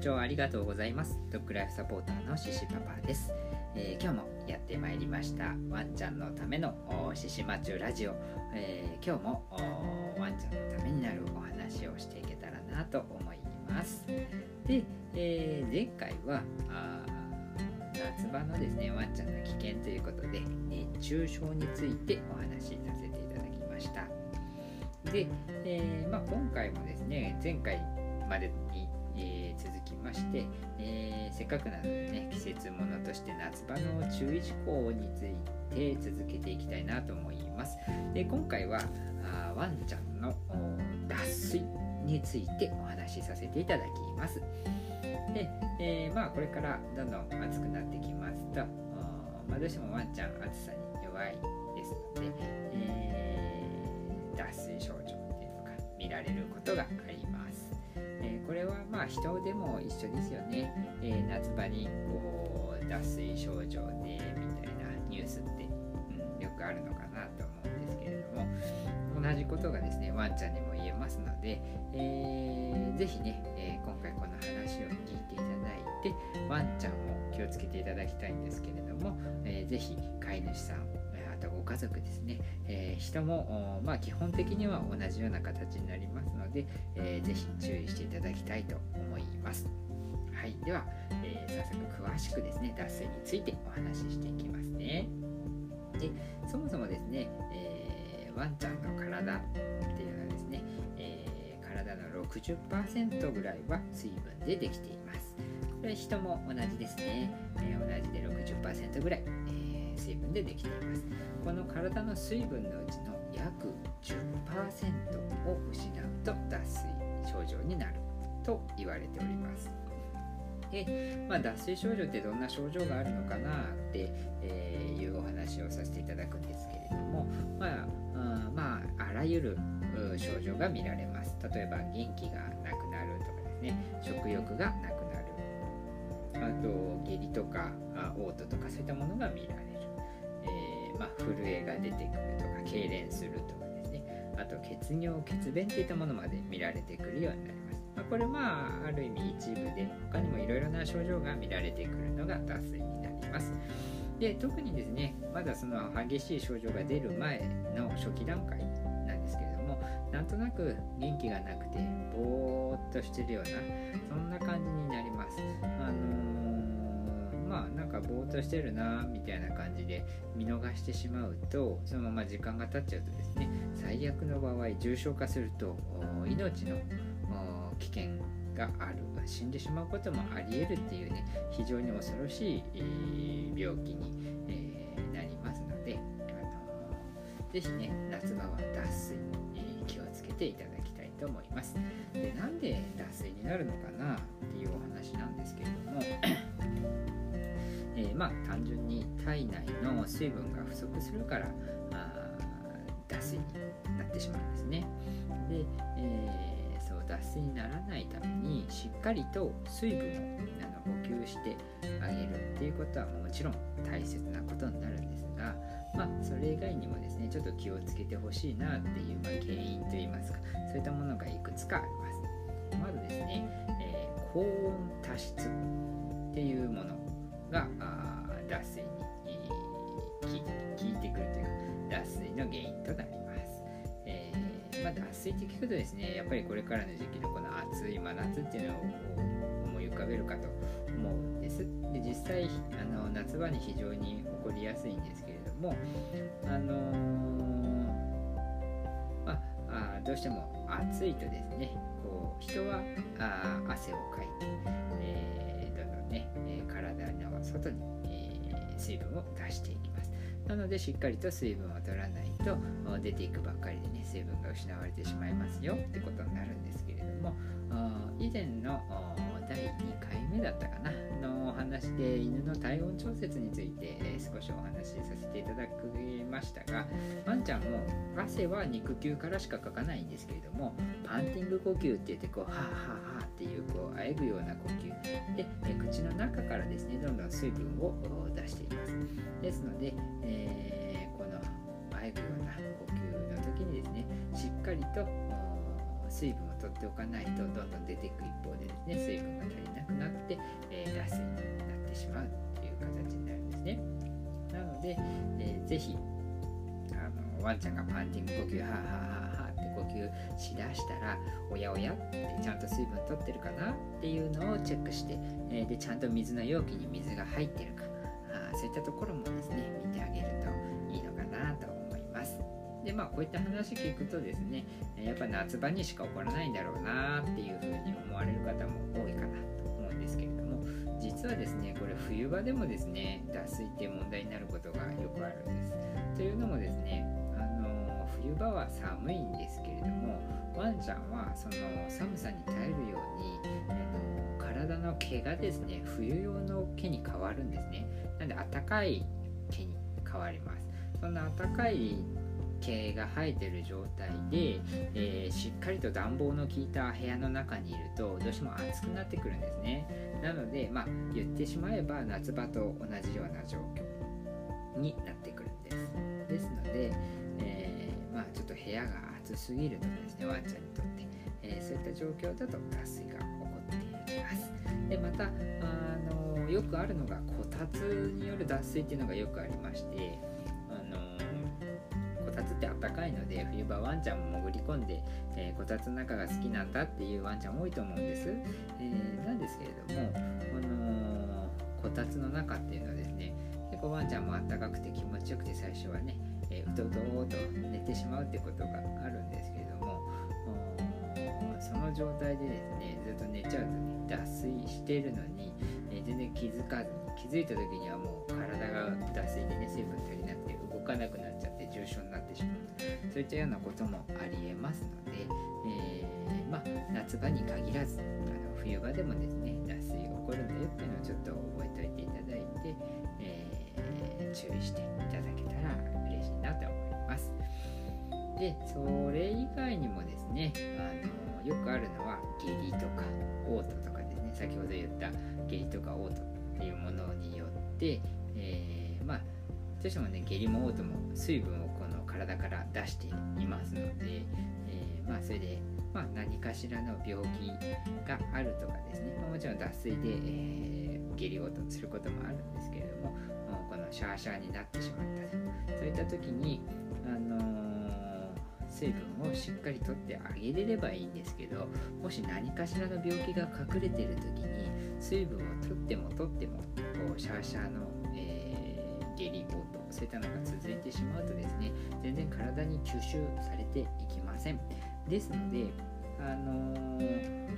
聴ありがとうございます。ドッグライフサポーターのシシパパです、えー、今日もやってまいりました。ワンちゃんのためのシシマチュラジオ、えー、今日もワンちゃんのためになるお話をしていけたらなと思います。で、えー、前回はあ夏場のですねワンちゃんの危険ということで熱中症についてお話しさせていただきました。で、え、まあ、今回もですね前回までに、えー、続きまして、えー、せっかくなのでね季節ものとして夏場の注意事項について続けていきたいなと思います。で今回はあワンちゃんの脱水についてお話しさせていただきます。で、えー、まあこれからどんどん暑くなってきますと、まあ、どうしてもワンちゃん暑さに弱いですので、えー、脱水症状っていうのが見られることがあります、まあ人でも一緒ですよね、え夏場にこう脱水症状でみたいなニュースって、うん、よくあるのかなと思うんですけれども同じことがですねワンちゃんにも言えますので、えー、ぜひね、えー、今回この話を聞いていただいてワンちゃんも気をつけていただきたいんですけれども、えー、ぜひ飼い主さんあとご家族ですね、えー、人も、まあ、基本的には同じような形になりますので、えー、ぜひ注意していただきたいと思います。はい、では、えー、早速詳しくですね脱水についてお話ししていきますね。でそもそもですね、えー、ワンちゃんの体っていうのはですね、えー、体の60%ぐらいは水分でできています。これ人も同じですね、え、同じで60%ぐらい、水分でできています。この体の水分のうちの約10%を失うと脱水症状になると言われております。で、まあ、脱水症状ってどんな症状があるのかなって、えー、いうお話をさせていただくんですけれども、まあ、あまあ、あらゆる症状が見られます。例えば元気がなくなるとかですね。食欲がなくなる。あと下痢とか嘔吐とかそういったものが見られ、まあ、震えが出てくるとか痙攣するとかですね。あと血尿血便といったものまで見られてくるようになります、まあ、これまあある意味一部で他にもいろいろな症状が見られてくるのが脱水になります。で特にですねまだその激しい症状が出る前の初期段階なんですけれどもなんとなく元気がなくてぼーっとしてるようなそんな感じになります。あのーまあなんかとしてるなみたいな感じで見逃してしまうとそのまま時間が経っちゃうとですね最悪の場合重症化すると命の危険がある死んでしまうこともありえるっていうね非常に恐ろしい、病気に、え、なりますので、あのー、ぜひね夏場は脱水に気をつけていただきたいと思います。でなんで脱水になるのかなっていうお話なんですけれどもえー、まあ単純に体内の水分が不足するから脱水になってしまうんですね。で、えー、そう脱水にならないためにしっかりと水分をあの補給してあげるっていうことはもちろん大切なことになるんですが、まあ、それ以外にもですねちょっと気をつけてほしいなっていう、まあ、原因といいますかそういったものがいくつかあります。まずですね、えー、高温多湿っていうものー、まあ、脱水って聞くとですねやっぱりこれからの時期のこの暑い真夏っていうのを思い浮かべるかと思うんです。で実際あの夏場に非常に起こりやすいんですけれどもあのー、まあ、どうしても暑いとですねこう人はあ汗をかいて、えー、どんどんね、体の外に水分を出していきますなのでしっかりと水分を取らないと出ていくばっかりでね水分が失われてしまいますよってことになるんですけれども以前の第2回目だったかなのお話で犬の体温調節について少しお話しさせていただきましたがワンちゃんも汗は肉球からしかかかないんですけれどもパンティング呼吸って言ってこうはあはあはっていうこうえぐような呼吸で口の中からですねどんどん水分を出しています。ですので、えー、このあえぐような呼吸の時にですねしっかりと水分を取っておかないとどんどん出ていく一方でですね水分が足りなくなって、えー、脱水になってしまうという形になるんですね。なので、えー、ぜひあのワンちゃんがパンティング呼吸はーはーは呼吸しだしたらおやおやってちゃんと水分取ってるかなっていうのをチェックして、え、でちゃんと水の容器に水が入ってるか。あそういったところもですね見てあげるといいのかなと思います。でまあこういった話聞くとですねやっぱ夏場にしか起こらないんだろうなっていうふうに思われる方も多いかなと思うんですけれども実はですねこれ冬場でもですね脱水っていう問題になることがよくあるんです。というのもですね冬場は寒いんですけれどもワンちゃんはその寒さに耐えるように、えの体の毛がですね冬用の毛に変わるんですね。なんで暖かい毛に変わります。そんな暖かい毛が生えてる状態で、えー、しっかりと暖房の効いた部屋の中にいるとどうしても暑くなってくるんですね。なのでまあ言ってしまえば夏場と同じような状況になってくるんです。ですので、まあちょっと部屋が暑すぎるとかですねワンちゃんにとって、えー、そういった状況だと脱水が起こっていきますでまたあのよくあるのがこたつによる脱水っていうのがよくありましてあの？こたつってあったかいので冬場ワンちゃんも潜り込んで、えー、こたつの中が好きなんだっていうワンちゃん多いと思うんです、えー、なんですけれども、このこたつの中っていうのはですね結構ワンちゃんもあったかくて気持ちよくて最初はね、えー、とうとうと寝てしまうってことがあるんですけれどもその状態でですねずっと寝ちゃうとね脱水してるのに、え全然気づかずに気づいた時にはもう体が脱水でね水分足りなくて動かなくなっちゃって重症になってしまうそういったようなこともありえますので、えー、まあ、夏場に限らずあの冬場でもですね脱水が起こるんだよっていうのをちょっと覚えておいていただいて、えー、注意していただけたら嬉しいなと思います。でそれ以外にもですねあのよくあるのは下痢とか嘔吐とかですね。先ほど言った下痢とか嘔吐っていうものによって、えー、まあどうしてもね下痢も嘔吐も水分をこの体から出していますので、えー、まあそれで、まあ、何かしらの病気があるとかですね、ま、もちろん脱水で、えー、下痢嘔吐することもあるんですけれどもシャーシャーになってしまったり。そういった時に、あのー、水分をしっかりとってあげれればいいんですけどもし何かしらの病気が隠れてる時に水分を取っても取ってもこうシャーシャーのえ下痢嘔吐そういったのが続いてしまうとですね全然体に吸収されていきません。ですのであのー、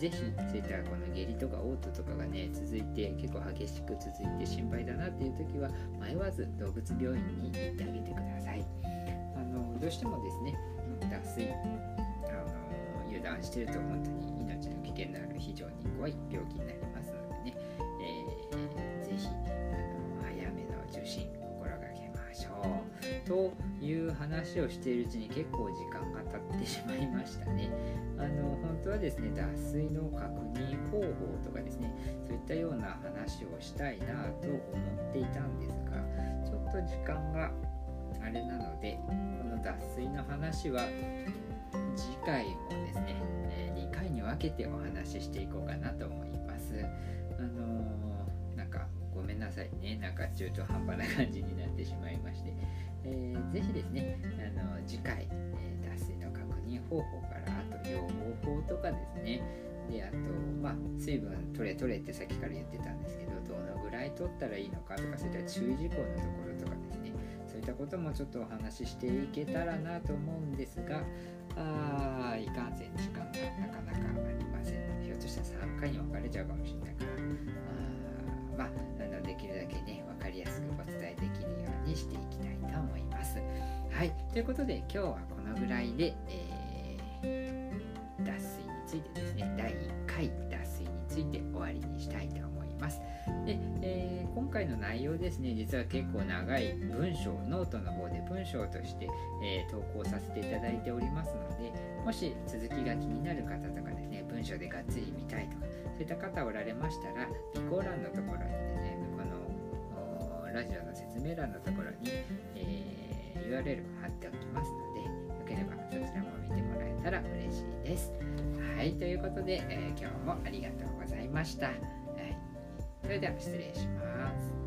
ぜひそういったこの下痢とか嘔吐とかがね続いて結構激しく続いて心配だなっていう時は迷わず動物病院に行ってあげてください。あのどうしてもですね脱水あの油断してると本当に命の危険のある非常に怖い病気になりますのでという話をしているうちに結構時間が経ってしまいましたね。あの本当はですね脱水の確認方法とかですねそういったような話をしたいなと思っていたんですがちょっと時間があれなのでこの脱水の話は次回もですね、2回に分けてお話ししていこうかなと思います。あのー、ごめんなさいね。なんか中途半端な感じになってしまいまして。えー、ぜひですねあの次回、えー、脱水の確認方法からあと養護法とかですね。であと、まあ、水分取れ取れってさっきから言ってたんですけどどのぐらい取ったらいいのかとかそういった注意事項のところとかですね。そういったこともちょっとお話ししていけたらなと思うんですがあいかんせん時間がなかなかありませんのでひょっとしたら3回に分かれちゃうかもということで今日はこのぐらいで、えー、脱水についてですね第1回脱水について終わりにしたいと思います。で、えー、今回の内容ですね実は結構長い文章ノートの方で文章として、えー、投稿させていただいておりますのでもし続きが気になる方とかですね文章でがっつり見たいとかそういった方おられましたら備考欄のところにですねこのラジオの説明欄のところに、えー、URL 貼っておきますのでよければそちらも見てもらえたら嬉しいです。はいということで、えー、今日もありがとうございました、はい、それでは失礼します。